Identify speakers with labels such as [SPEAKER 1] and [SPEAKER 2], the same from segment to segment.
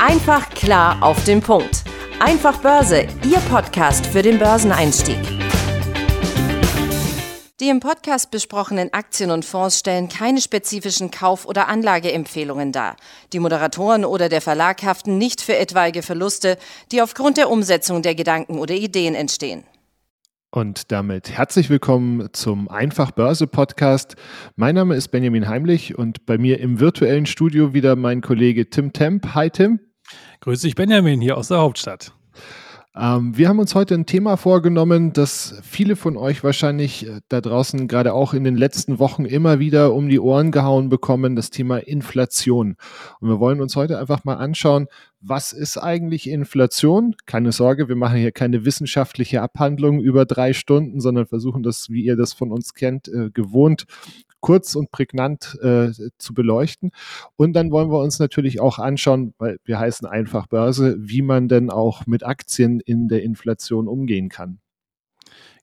[SPEAKER 1] Einfach klar auf den Punkt. Einfach Börse, Ihr Podcast für den Börseneinstieg. Die im Podcast besprochenen Aktien und Fonds stellen keine spezifischen Kauf- oder Anlageempfehlungen dar. Die Moderatoren oder der Verlag haften nicht für etwaige Verluste, die aufgrund der Umsetzung der Gedanken oder Ideen entstehen.
[SPEAKER 2] Und damit herzlich willkommen zum Einfach Börse Podcast. Mein Name ist Benjamin Heimlich und bei mir im virtuellen Studio wieder mein Kollege Tim Temp. Hi Tim.
[SPEAKER 3] Grüß dich Benjamin hier aus der Hauptstadt.
[SPEAKER 2] Ähm, wir haben uns heute ein Thema vorgenommen, das viele von euch wahrscheinlich äh, da draußen gerade auch in den letzten Wochen immer wieder um die Ohren gehauen bekommen, das Thema Inflation. Und wir wollen uns heute einfach mal anschauen, was ist eigentlich Inflation? Keine Sorge, wir machen hier keine wissenschaftliche Abhandlung über drei Stunden, sondern versuchen das, wie ihr das von uns kennt, äh, gewohnt kurz und prägnant äh, zu beleuchten. Und dann wollen wir uns natürlich auch anschauen, weil wir heißen einfach Börse, wie man denn auch mit Aktien in der Inflation umgehen kann.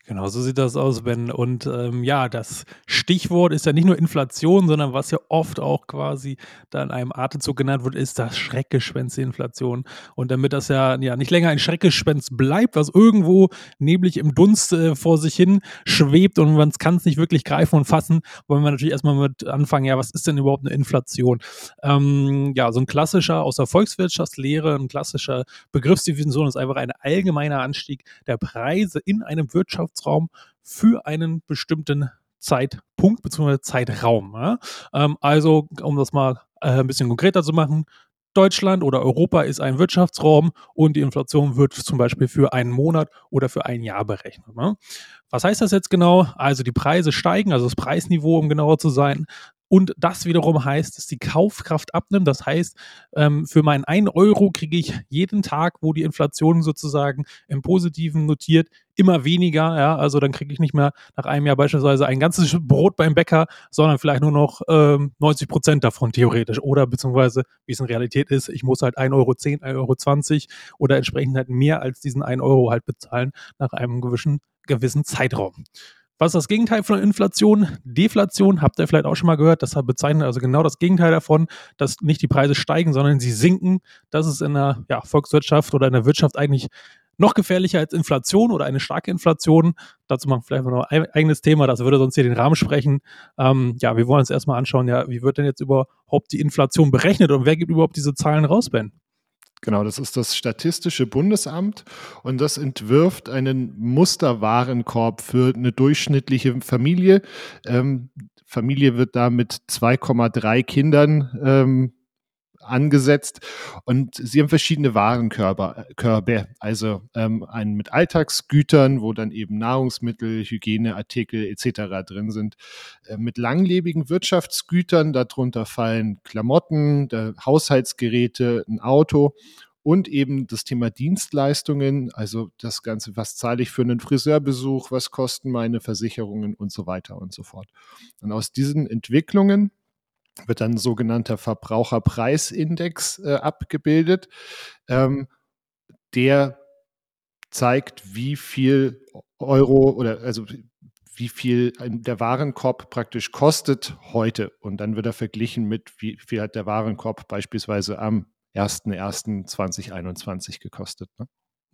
[SPEAKER 3] Genau, so sieht das aus, Ben. Und ähm, ja, das Stichwort ist ja nicht nur Inflation, sondern was ja oft auch quasi da in einem Atemzug genannt wird, ist das Schreckgespenst Inflation. Und damit das ja, ja nicht länger ein Schreckgespenst bleibt, was irgendwo neblig im Dunst äh, vor sich hin schwebt und man kann es nicht wirklich greifen und fassen, wollen wir natürlich erstmal mit anfangen, ja, was ist denn überhaupt eine Inflation? Ähm, ja, so ein klassischer aus der Volkswirtschaftslehre, ein klassischer Begriffsdefinition ist einfach ein allgemeiner Anstieg der Preise in einem Wirtschafts Wirtschaftsraum für einen bestimmten Zeitpunkt bzw. Zeitraum. Ja? Ähm, also, um das mal äh, ein bisschen konkreter zu machen, Deutschland oder Europa ist ein Wirtschaftsraum und die Inflation wird zum Beispiel für einen Monat oder für ein Jahr berechnet. Ne? Was heißt das jetzt genau? Also die Preise steigen, also das Preisniveau, um genauer zu sein, und das wiederum heißt, dass die Kaufkraft abnimmt. Das heißt, ähm, für meinen 1 Euro kriege ich jeden Tag, wo die Inflation sozusagen im Positiven notiert, immer weniger. Ja? Also dann kriege ich nicht mehr nach einem Jahr beispielsweise ein ganzes Brot beim Bäcker, sondern vielleicht nur noch ähm, 90 Prozent davon theoretisch. Oder beziehungsweise, wie es in Realität ist, ich muss halt 1,10 Euro, 1,20 Euro oder entsprechend halt mehr als diesen 1 Euro halt bezahlen nach einem gewissen, gewissen Zeitraum. Was ist das Gegenteil von Inflation? Deflation, habt ihr vielleicht auch schon mal gehört. Das bezeichnet also genau das Gegenteil davon, dass nicht die Preise steigen, sondern sie sinken. Das ist in der ja, Volkswirtschaft oder in der Wirtschaft eigentlich noch gefährlicher als Inflation oder eine starke Inflation. Dazu machen wir vielleicht noch ein eigenes Thema, das würde sonst hier den Rahmen sprechen. Ähm, ja, wir wollen uns erstmal anschauen, ja, wie wird denn jetzt überhaupt die Inflation berechnet und wer gibt überhaupt diese Zahlen raus, Ben?
[SPEAKER 2] Genau, das ist das Statistische Bundesamt und das entwirft einen Musterwarenkorb für eine durchschnittliche Familie. Ähm, Familie wird da mit 2,3 Kindern ähm, angesetzt und sie haben verschiedene Warenkörbe, Körbe, also ähm, einen mit Alltagsgütern, wo dann eben Nahrungsmittel, Hygieneartikel etc. drin sind, äh, mit langlebigen Wirtschaftsgütern, darunter fallen Klamotten, Haushaltsgeräte, ein Auto und eben das Thema Dienstleistungen, also das Ganze, was zahle ich für einen Friseurbesuch, was kosten meine Versicherungen und so weiter und so fort. Und aus diesen Entwicklungen wird dann ein sogenannter Verbraucherpreisindex äh, abgebildet. Ähm, der zeigt, wie viel Euro oder also wie viel der Warenkorb praktisch kostet heute. Und dann wird er verglichen mit, wie viel hat der Warenkorb beispielsweise am 1.1.2021 gekostet. Ne?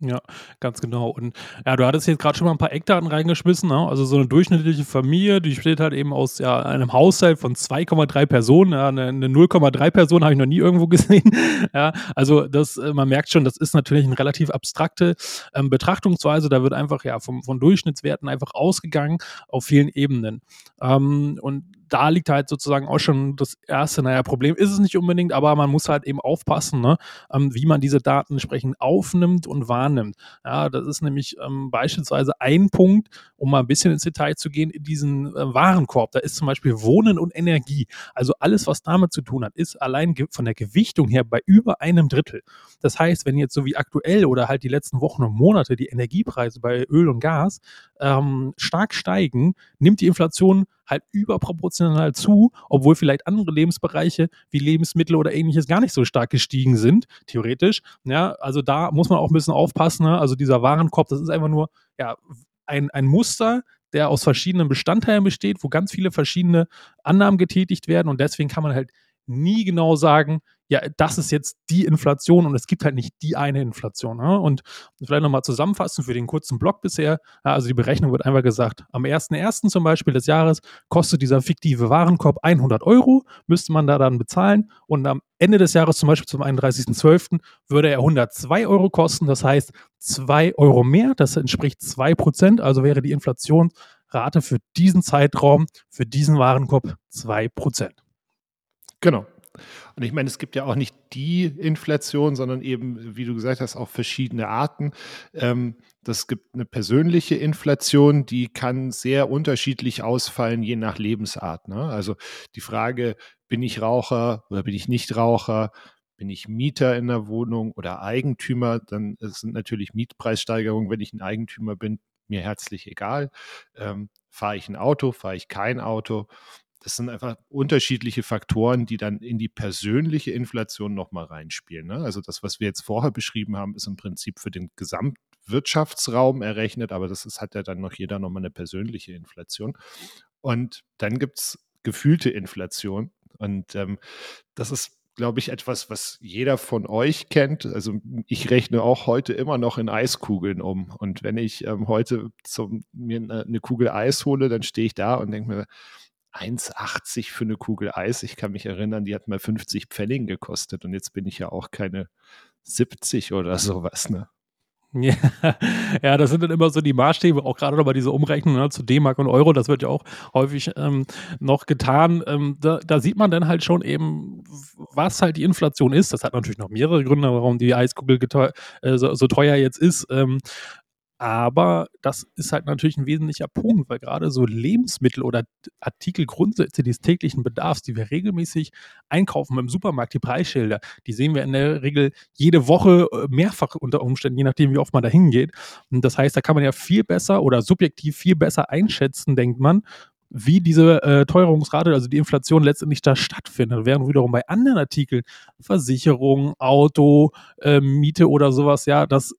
[SPEAKER 3] Ja, ganz genau. Und ja, du hattest jetzt gerade schon mal ein paar Eckdaten reingeschmissen. Ne? Also so eine durchschnittliche Familie, die besteht halt eben aus ja, einem Haushalt von 2,3 Personen. Ja, eine, eine 0,3 Person habe ich noch nie irgendwo gesehen. ja, also das, äh, man merkt schon, das ist natürlich eine relativ abstrakte ähm, Betrachtungsweise. Da wird einfach ja vom, von Durchschnittswerten einfach ausgegangen auf vielen Ebenen. Ähm, und da liegt halt sozusagen auch schon das erste, naja, Problem ist es nicht unbedingt, aber man muss halt eben aufpassen, ne, ähm, wie man diese Daten entsprechend aufnimmt und wahrnimmt. Ja, das ist nämlich ähm, beispielsweise ein Punkt, um mal ein bisschen ins Detail zu gehen, in diesen äh, Warenkorb. Da ist zum Beispiel Wohnen und Energie. Also alles, was damit zu tun hat, ist allein von der Gewichtung her bei über einem Drittel. Das heißt, wenn jetzt so wie aktuell oder halt die letzten Wochen und Monate die Energiepreise bei Öl und Gas ähm, stark steigen, nimmt die Inflation halt überproportional zu, obwohl vielleicht andere Lebensbereiche wie Lebensmittel oder ähnliches gar nicht so stark gestiegen sind, theoretisch. Ja, also da muss man auch ein bisschen aufpassen. Ne? Also dieser Warenkorb, das ist einfach nur ja, ein, ein Muster, der aus verschiedenen Bestandteilen besteht, wo ganz viele verschiedene Annahmen getätigt werden und deswegen kann man halt nie genau sagen, ja, das ist jetzt die Inflation und es gibt halt nicht die eine Inflation. Ne? Und vielleicht nochmal zusammenfassen für den kurzen Block bisher. Also die Berechnung wird einfach gesagt, am 1.1. zum Beispiel des Jahres kostet dieser fiktive Warenkorb 100 Euro, müsste man da dann bezahlen und am Ende des Jahres, zum Beispiel zum 31.12., würde er 102 Euro kosten. Das heißt 2 Euro mehr, das entspricht 2 Prozent, also wäre die Inflationsrate für diesen Zeitraum, für diesen Warenkorb 2 Prozent.
[SPEAKER 2] Genau. Und ich meine, es gibt ja auch nicht die Inflation, sondern eben, wie du gesagt hast, auch verschiedene Arten. Ähm, das gibt eine persönliche Inflation, die kann sehr unterschiedlich ausfallen, je nach Lebensart. Ne? Also die Frage, bin ich Raucher oder bin ich nicht Raucher? Bin ich Mieter in der Wohnung oder Eigentümer? Dann sind natürlich Mietpreissteigerungen, wenn ich ein Eigentümer bin, mir herzlich egal. Ähm, fahre ich ein Auto, fahre ich kein Auto? Das sind einfach unterschiedliche Faktoren, die dann in die persönliche Inflation nochmal reinspielen. Ne? Also das, was wir jetzt vorher beschrieben haben, ist im Prinzip für den Gesamtwirtschaftsraum errechnet, aber das ist, hat ja dann noch jeder nochmal eine persönliche Inflation. Und dann gibt es gefühlte Inflation. Und ähm, das ist glaube ich, etwas, was jeder von euch kennt. Also ich rechne auch heute immer noch in Eiskugeln um. Und wenn ich ähm, heute zum, mir eine, eine Kugel Eis hole, dann stehe ich da und denke mir, 1,80 für eine Kugel Eis. Ich kann mich erinnern, die hat mal 50 Pfennig gekostet und jetzt bin ich ja auch keine 70 oder sowas, ne?
[SPEAKER 3] Ja, ja, das sind dann immer so die Maßstäbe, auch gerade bei dieser Umrechnung ne, zu D-Mark und Euro, das wird ja auch häufig ähm, noch getan. Ähm, da, da, sieht man dann halt schon eben, was halt die Inflation ist. Das hat natürlich noch mehrere Gründe, warum die Eiskugel äh, so, so, teuer jetzt ist. Ähm, aber das ist halt natürlich ein wesentlicher Punkt, weil gerade so Lebensmittel oder Artikelgrundsätze des täglichen Bedarfs, die wir regelmäßig einkaufen im Supermarkt, die Preisschilder, die sehen wir in der Regel jede Woche äh, mehrfach unter Umständen, je nachdem, wie oft man da hingeht. Und das heißt, da kann man ja viel besser oder subjektiv viel besser einschätzen, denkt man, wie diese äh, Teuerungsrate, also die Inflation letztendlich da stattfindet. Während wiederum bei anderen Artikeln, Versicherung, Auto, äh, Miete oder sowas, ja, das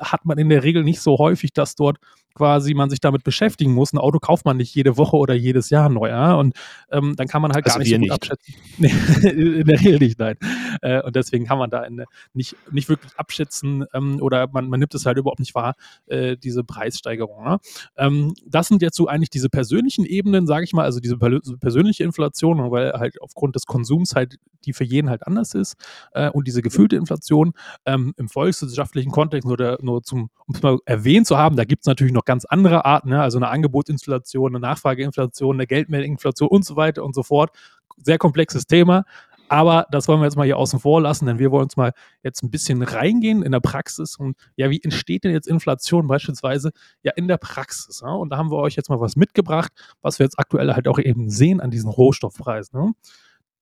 [SPEAKER 3] hat man in der Regel nicht so häufig, dass dort quasi man sich damit beschäftigen muss. Ein Auto kauft man nicht jede Woche oder jedes Jahr neu. Ja? Und ähm, dann kann man halt also gar nicht so gut nicht. abschätzen. in der Regel nicht, nein. Äh, und deswegen kann man da in, nicht, nicht wirklich abschätzen ähm, oder man, man nimmt es halt überhaupt nicht wahr, äh, diese Preissteigerung. Ne? Ähm, das sind jetzt so eigentlich diese persönlichen Ebenen, sage ich mal, also diese persönliche Inflation, weil halt aufgrund des Konsums halt die für jeden halt anders ist äh, und diese gefühlte Inflation ähm, im volkswirtschaftlichen Kontext oder nur zum, um es mal erwähnt zu haben, da gibt es natürlich noch ganz andere Arten, ne? also eine Angebotsinflation, eine Nachfrageinflation, eine Geldmeldinflation und so weiter und so fort. Sehr komplexes Thema. Aber das wollen wir jetzt mal hier außen vor lassen, denn wir wollen uns mal jetzt ein bisschen reingehen in der Praxis und ja, wie entsteht denn jetzt Inflation beispielsweise ja in der Praxis? Ja? Und da haben wir euch jetzt mal was mitgebracht, was wir jetzt aktuell halt auch eben sehen an diesen Rohstoffpreisen. Ne?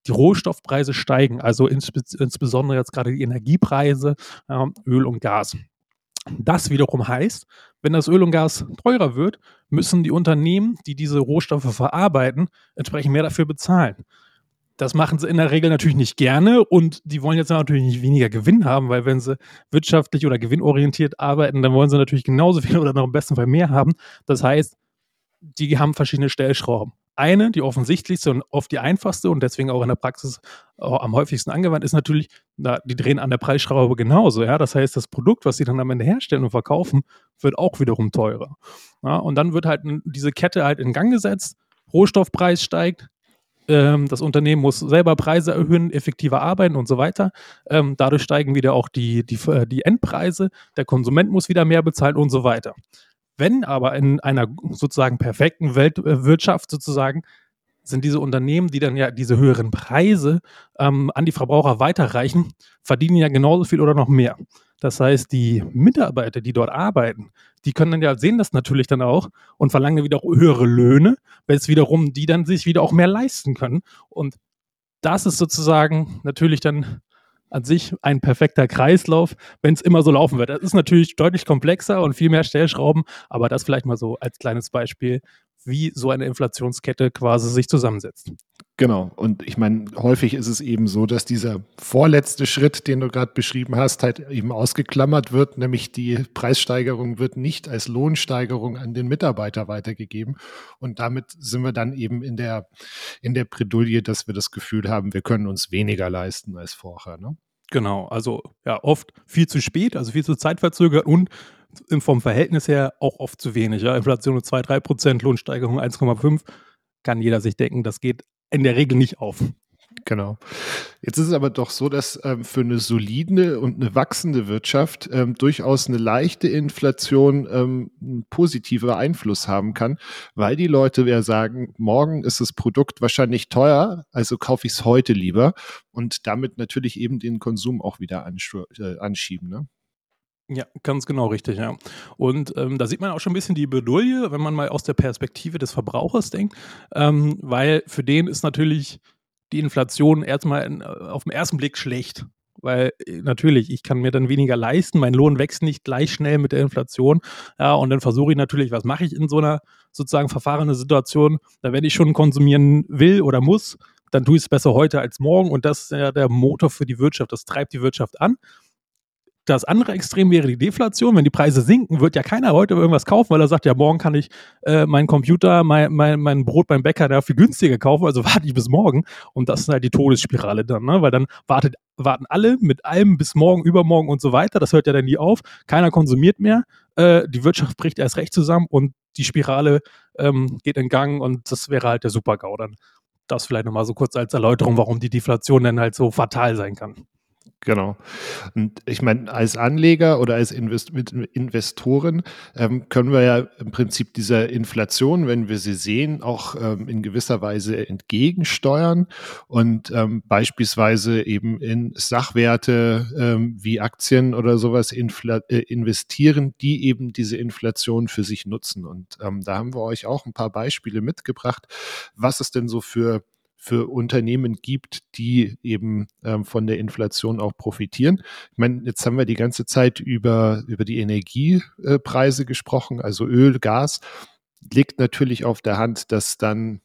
[SPEAKER 3] die Rohstoffpreise steigen, also insbesondere jetzt gerade die Energiepreise, äh, Öl und Gas. Das wiederum heißt, wenn das Öl und Gas teurer wird, müssen die Unternehmen, die diese Rohstoffe verarbeiten, entsprechend mehr dafür bezahlen. Das machen sie in der Regel natürlich nicht gerne und die wollen jetzt natürlich nicht weniger Gewinn haben, weil wenn sie wirtschaftlich oder gewinnorientiert arbeiten, dann wollen sie natürlich genauso viel oder noch im besten Fall mehr haben. Das heißt, die haben verschiedene Stellschrauben. Eine, die offensichtlichste und oft die einfachste und deswegen auch in der Praxis am häufigsten angewandt ist natürlich, na, die drehen an der Preisschraube genauso. Ja? Das heißt, das Produkt, was sie dann am Ende herstellen und verkaufen, wird auch wiederum teurer. Ja? Und dann wird halt diese Kette halt in Gang gesetzt, Rohstoffpreis steigt, ähm, das Unternehmen muss selber Preise erhöhen, effektiver arbeiten und so weiter. Ähm, dadurch steigen wieder auch die, die, die Endpreise, der Konsument muss wieder mehr bezahlen und so weiter. Wenn aber in einer sozusagen perfekten Weltwirtschaft sozusagen sind diese Unternehmen, die dann ja diese höheren Preise ähm, an die Verbraucher weiterreichen, verdienen ja genauso viel oder noch mehr. Das heißt, die Mitarbeiter, die dort arbeiten, die können dann ja sehen das natürlich dann auch und verlangen wieder höhere Löhne, weil es wiederum die dann sich wieder auch mehr leisten können. Und das ist sozusagen natürlich dann an sich ein perfekter Kreislauf, wenn es immer so laufen wird. Das ist natürlich deutlich komplexer und viel mehr Stellschrauben, aber das vielleicht mal so als kleines Beispiel, wie so eine Inflationskette quasi sich zusammensetzt.
[SPEAKER 2] Genau. Und ich meine, häufig ist es eben so, dass dieser vorletzte Schritt, den du gerade beschrieben hast, halt eben ausgeklammert wird, nämlich die Preissteigerung wird nicht als Lohnsteigerung an den Mitarbeiter weitergegeben. Und damit sind wir dann eben in der, in der Bredouille, dass wir das Gefühl haben, wir können uns weniger leisten als vorher. Ne?
[SPEAKER 3] Genau. Also ja, oft viel zu spät, also viel zu zeitverzögert und vom Verhältnis her auch oft zu wenig. Ja? Inflation um 2, 3 Prozent, Lohnsteigerung 1,5 kann jeder sich denken, das geht in der Regel nicht auf.
[SPEAKER 2] Genau. Jetzt ist es aber doch so, dass ähm, für eine solide und eine wachsende Wirtschaft ähm, durchaus eine leichte Inflation ähm, einen positiven Einfluss haben kann, weil die Leute ja sagen, morgen ist das Produkt wahrscheinlich teuer, also kaufe ich es heute lieber und damit natürlich eben den Konsum auch wieder äh, anschieben. Ne?
[SPEAKER 3] Ja, ganz genau richtig, ja. Und ähm, da sieht man auch schon ein bisschen die Bedouille, wenn man mal aus der Perspektive des Verbrauchers denkt, ähm, weil für den ist natürlich die Inflation erstmal in, äh, auf den ersten Blick schlecht. Weil äh, natürlich, ich kann mir dann weniger leisten, mein Lohn wächst nicht gleich schnell mit der Inflation. Ja, und dann versuche ich natürlich, was mache ich in so einer sozusagen verfahrenen Situation? Da wenn ich schon konsumieren will oder muss, dann tue ich es besser heute als morgen. Und das ist ja der Motor für die Wirtschaft, das treibt die Wirtschaft an. Das andere Extrem wäre die Deflation. Wenn die Preise sinken, wird ja keiner heute irgendwas kaufen, weil er sagt, ja, morgen kann ich äh, meinen Computer, mein, mein, mein Brot beim Bäcker da viel günstiger kaufen, also warte ich bis morgen. Und das ist halt die Todesspirale dann, ne? weil dann wartet, warten alle mit allem bis morgen, übermorgen und so weiter. Das hört ja dann nie auf. Keiner konsumiert mehr. Äh, die Wirtschaft bricht erst recht zusammen und die Spirale ähm, geht in Gang und das wäre halt der Super-GAU dann. Das vielleicht nochmal so kurz als Erläuterung, warum die Deflation dann halt so fatal sein kann.
[SPEAKER 2] Genau. Und ich meine, als Anleger oder als Invest Investoren ähm, können wir ja im Prinzip dieser Inflation, wenn wir sie sehen, auch ähm, in gewisser Weise entgegensteuern und ähm, beispielsweise eben in Sachwerte ähm, wie Aktien oder sowas äh, investieren, die eben diese Inflation für sich nutzen. Und ähm, da haben wir euch auch ein paar Beispiele mitgebracht, was es denn so für für Unternehmen gibt, die eben ähm, von der Inflation auch profitieren. Ich meine, jetzt haben wir die ganze Zeit über, über die Energiepreise gesprochen, also Öl, Gas. Liegt natürlich auf der Hand, dass dann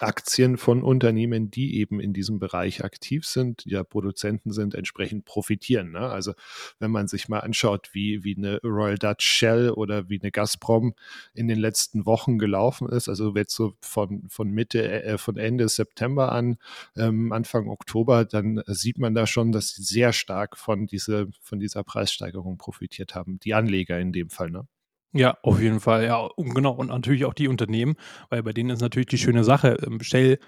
[SPEAKER 2] Aktien von Unternehmen, die eben in diesem Bereich aktiv sind, ja Produzenten sind, entsprechend profitieren. Ne? Also wenn man sich mal anschaut, wie, wie eine Royal Dutch Shell oder wie eine Gazprom in den letzten Wochen gelaufen ist, also jetzt so von, von Mitte, äh, von Ende September an, ähm, Anfang Oktober, dann sieht man da schon, dass sie sehr stark von, diese, von dieser Preissteigerung profitiert haben. Die Anleger in dem Fall. Ne?
[SPEAKER 3] Ja, auf jeden Fall. Ja, und genau. Und natürlich auch die Unternehmen, weil bei denen ist natürlich die schöne Sache. Ähm, Shell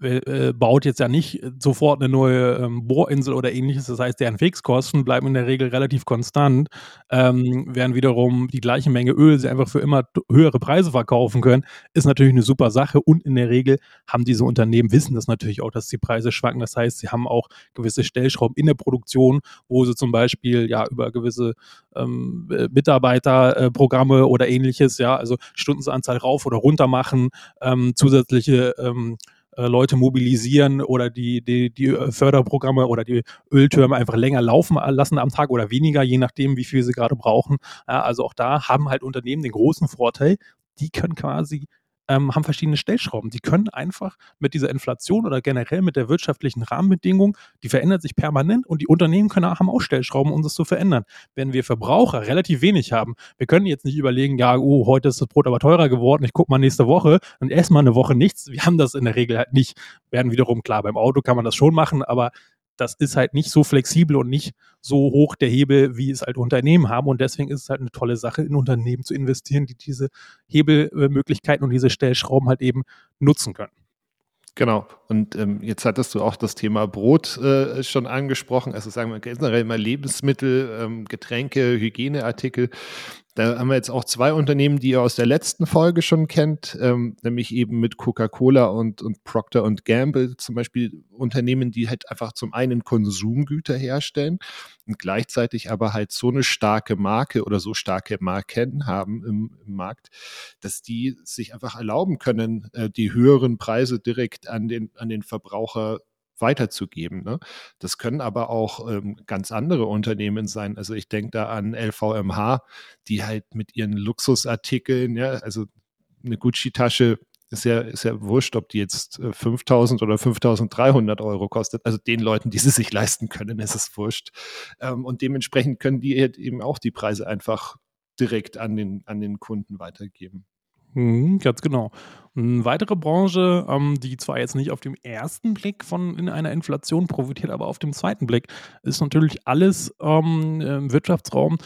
[SPEAKER 3] äh, baut jetzt ja nicht sofort eine neue ähm, Bohrinsel oder ähnliches. Das heißt, deren Fixkosten bleiben in der Regel relativ konstant, ähm, während wiederum die gleiche Menge Öl sie einfach für immer höhere Preise verkaufen können, ist natürlich eine super Sache. Und in der Regel haben diese Unternehmen, wissen das natürlich auch, dass die Preise schwanken. Das heißt, sie haben auch gewisse Stellschrauben in der Produktion, wo sie zum Beispiel ja über gewisse ähm, Mitarbeiterprogramme äh, oder ähnliches, ja, also Stundenanzahl rauf oder runter machen, ähm, zusätzliche ähm, äh, Leute mobilisieren oder die, die, die äh, Förderprogramme oder die Öltürme einfach länger laufen lassen am Tag oder weniger, je nachdem, wie viel sie gerade brauchen. Also auch da haben halt Unternehmen den großen Vorteil, die können quasi ähm, haben verschiedene Stellschrauben. Die können einfach mit dieser Inflation oder generell mit der wirtschaftlichen Rahmenbedingung, die verändert sich permanent und die Unternehmen können, haben auch Stellschrauben, um das zu verändern. Wenn wir Verbraucher relativ wenig haben, wir können jetzt nicht überlegen, ja, oh, heute ist das Brot aber teurer geworden, ich gucke mal nächste Woche und erstmal eine Woche nichts. Wir haben das in der Regel halt nicht. Werden wiederum klar, beim Auto kann man das schon machen, aber das ist halt nicht so flexibel und nicht so hoch der Hebel, wie es halt Unternehmen haben. Und deswegen ist es halt eine tolle Sache, in Unternehmen zu investieren, die diese Hebelmöglichkeiten und diese Stellschrauben halt eben nutzen können.
[SPEAKER 2] Genau. Und ähm, jetzt hattest du auch das Thema Brot äh, schon angesprochen. Also sagen wir generell mal Lebensmittel, ähm, Getränke, Hygieneartikel. Da haben wir jetzt auch zwei Unternehmen, die ihr aus der letzten Folge schon kennt, ähm, nämlich eben mit Coca-Cola und, und Procter und Gamble zum Beispiel Unternehmen, die halt einfach zum einen Konsumgüter herstellen und gleichzeitig aber halt so eine starke Marke oder so starke Marken haben im, im Markt, dass die sich einfach erlauben können, äh, die höheren Preise direkt an den, an den Verbraucher weiterzugeben. Ne? Das können aber auch ähm, ganz andere Unternehmen sein. Also ich denke da an LVMH, die halt mit ihren Luxusartikeln, ja, also eine Gucci-Tasche ist ja, ist ja wurscht, ob die jetzt 5000 äh, oder 5300 Euro kostet. Also den Leuten, die sie sich leisten können, ist es wurscht. Ähm, und dementsprechend können die halt eben auch die Preise einfach direkt an den, an den Kunden weitergeben.
[SPEAKER 3] Mhm, ganz genau. Eine weitere Branche, ähm, die zwar jetzt nicht auf dem ersten Blick von in einer Inflation profitiert, aber auf dem zweiten Blick, ist natürlich alles ähm, im Wirtschaftsraum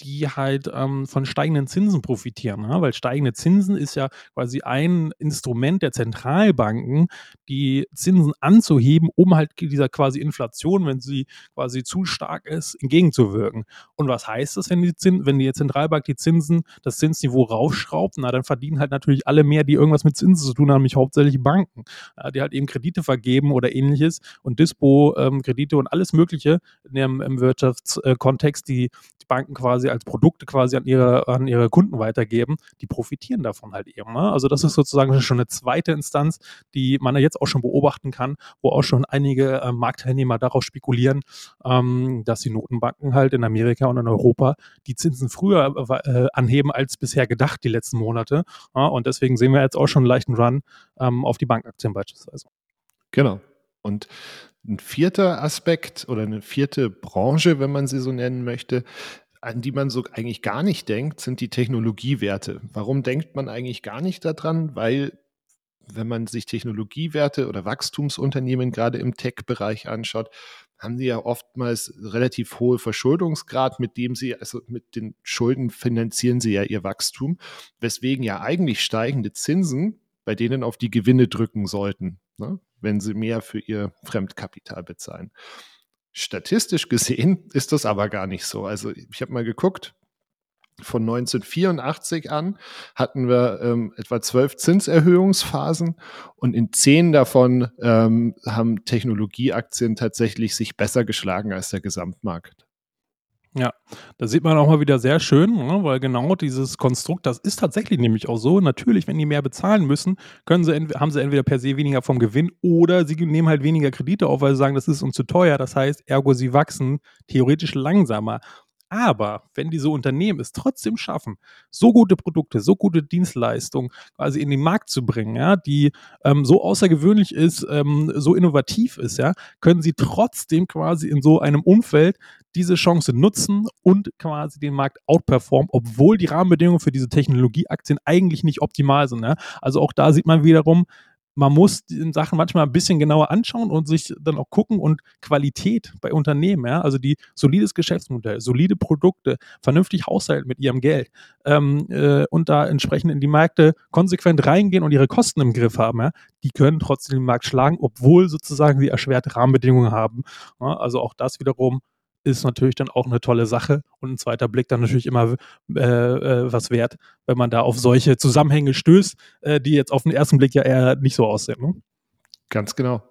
[SPEAKER 3] die halt ähm, von steigenden Zinsen profitieren. Ja? Weil steigende Zinsen ist ja quasi ein Instrument der Zentralbanken, die Zinsen anzuheben, um halt dieser quasi Inflation, wenn sie quasi zu stark ist, entgegenzuwirken. Und was heißt das, wenn die, Zins, wenn die Zentralbank die Zinsen, das Zinsniveau raufschraubt? Na, dann verdienen halt natürlich alle mehr, die irgendwas mit Zinsen zu tun haben, nämlich hauptsächlich Banken, die halt eben Kredite vergeben oder ähnliches und Dispo-Kredite ähm, und alles Mögliche im, im Wirtschaftskontext, die die Banken quasi als Produkte quasi an ihre, an ihre Kunden weitergeben, die profitieren davon halt eben. Ne? Also das ist sozusagen schon eine zweite Instanz, die man ja jetzt auch schon beobachten kann, wo auch schon einige äh, Marktteilnehmer darauf spekulieren, ähm, dass die Notenbanken halt in Amerika und in Europa die Zinsen früher äh, anheben als bisher gedacht die letzten Monate. Ja? Und deswegen sehen wir jetzt auch schon einen leichten Run ähm, auf die Bankaktien beispielsweise.
[SPEAKER 2] Genau. Und ein vierter Aspekt oder eine vierte Branche, wenn man sie so nennen möchte, an die man so eigentlich gar nicht denkt, sind die Technologiewerte. Warum denkt man eigentlich gar nicht daran? Weil wenn man sich Technologiewerte oder Wachstumsunternehmen gerade im Tech-Bereich anschaut, haben sie ja oftmals relativ hohe Verschuldungsgrad, mit dem sie, also mit den Schulden finanzieren sie ja ihr Wachstum, weswegen ja eigentlich steigende Zinsen bei denen auf die Gewinne drücken sollten, ne, wenn sie mehr für ihr Fremdkapital bezahlen. Statistisch gesehen ist das aber gar nicht so. Also ich habe mal geguckt, von 1984 an hatten wir ähm, etwa zwölf Zinserhöhungsphasen und in zehn davon ähm, haben Technologieaktien tatsächlich sich besser geschlagen als der Gesamtmarkt.
[SPEAKER 3] Ja, da sieht man auch mal wieder sehr schön, ne, weil genau dieses Konstrukt, das ist tatsächlich nämlich auch so. Natürlich, wenn die mehr bezahlen müssen, können sie haben sie entweder per se weniger vom Gewinn oder sie nehmen halt weniger Kredite auf, weil sie sagen, das ist uns zu teuer. Das heißt, ergo sie wachsen theoretisch langsamer. Aber wenn diese Unternehmen es trotzdem schaffen, so gute Produkte, so gute Dienstleistungen quasi in den Markt zu bringen, ja, die ähm, so außergewöhnlich ist, ähm, so innovativ ist, ja, können sie trotzdem quasi in so einem Umfeld diese Chance nutzen und quasi den Markt outperformen, obwohl die Rahmenbedingungen für diese Technologieaktien eigentlich nicht optimal sind. Ja. Also auch da sieht man wiederum, man muss die Sachen manchmal ein bisschen genauer anschauen und sich dann auch gucken und Qualität bei Unternehmen, ja, also die solides Geschäftsmodell, solide Produkte, vernünftig haushalten mit ihrem Geld ähm, äh, und da entsprechend in die Märkte konsequent reingehen und ihre Kosten im Griff haben, ja, die können trotzdem den Markt schlagen, obwohl sozusagen sie erschwerte Rahmenbedingungen haben. Ja, also auch das wiederum ist natürlich dann auch eine tolle Sache und ein zweiter Blick dann natürlich immer äh, äh, was wert, wenn man da auf solche Zusammenhänge stößt, äh, die jetzt auf den ersten Blick ja eher nicht so aussehen. Ne?
[SPEAKER 2] Ganz genau.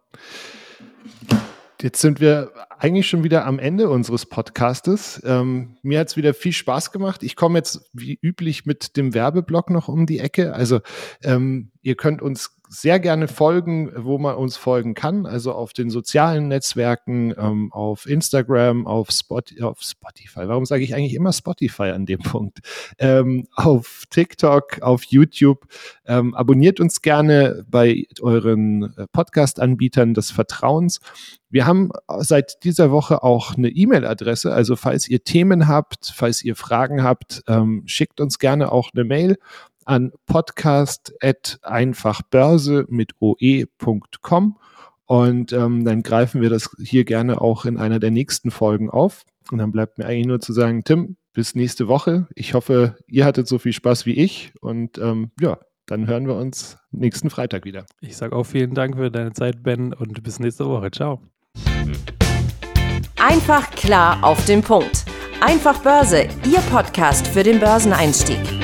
[SPEAKER 2] Jetzt sind wir eigentlich schon wieder am Ende unseres Podcastes. Ähm, mir hat es wieder viel Spaß gemacht. Ich komme jetzt wie üblich mit dem Werbeblock noch um die Ecke. Also ähm, ihr könnt uns sehr gerne folgen, wo man uns folgen kann. Also auf den sozialen Netzwerken, ähm, auf Instagram, auf, Spot auf Spotify. Warum sage ich eigentlich immer Spotify an dem Punkt? Ähm, auf TikTok, auf YouTube. Ähm, abonniert uns gerne bei euren äh, Podcast-Anbietern des Vertrauens. Wir haben seit dieser Woche auch eine E-Mail-Adresse. Also falls ihr Themen habt, falls ihr Fragen habt, ähm, schickt uns gerne auch eine Mail an podcast.einfachbörse mit oe.com und ähm, dann greifen wir das hier gerne auch in einer der nächsten Folgen auf. Und dann bleibt mir eigentlich nur zu sagen, Tim, bis nächste Woche. Ich hoffe, ihr hattet so viel Spaß wie ich und ähm, ja, dann hören wir uns nächsten Freitag wieder.
[SPEAKER 3] Ich sage auch vielen Dank für deine Zeit, Ben, und bis nächste Woche. Ciao.
[SPEAKER 1] Einfach klar auf den Punkt. Einfach Börse, Ihr Podcast für den Börseneinstieg.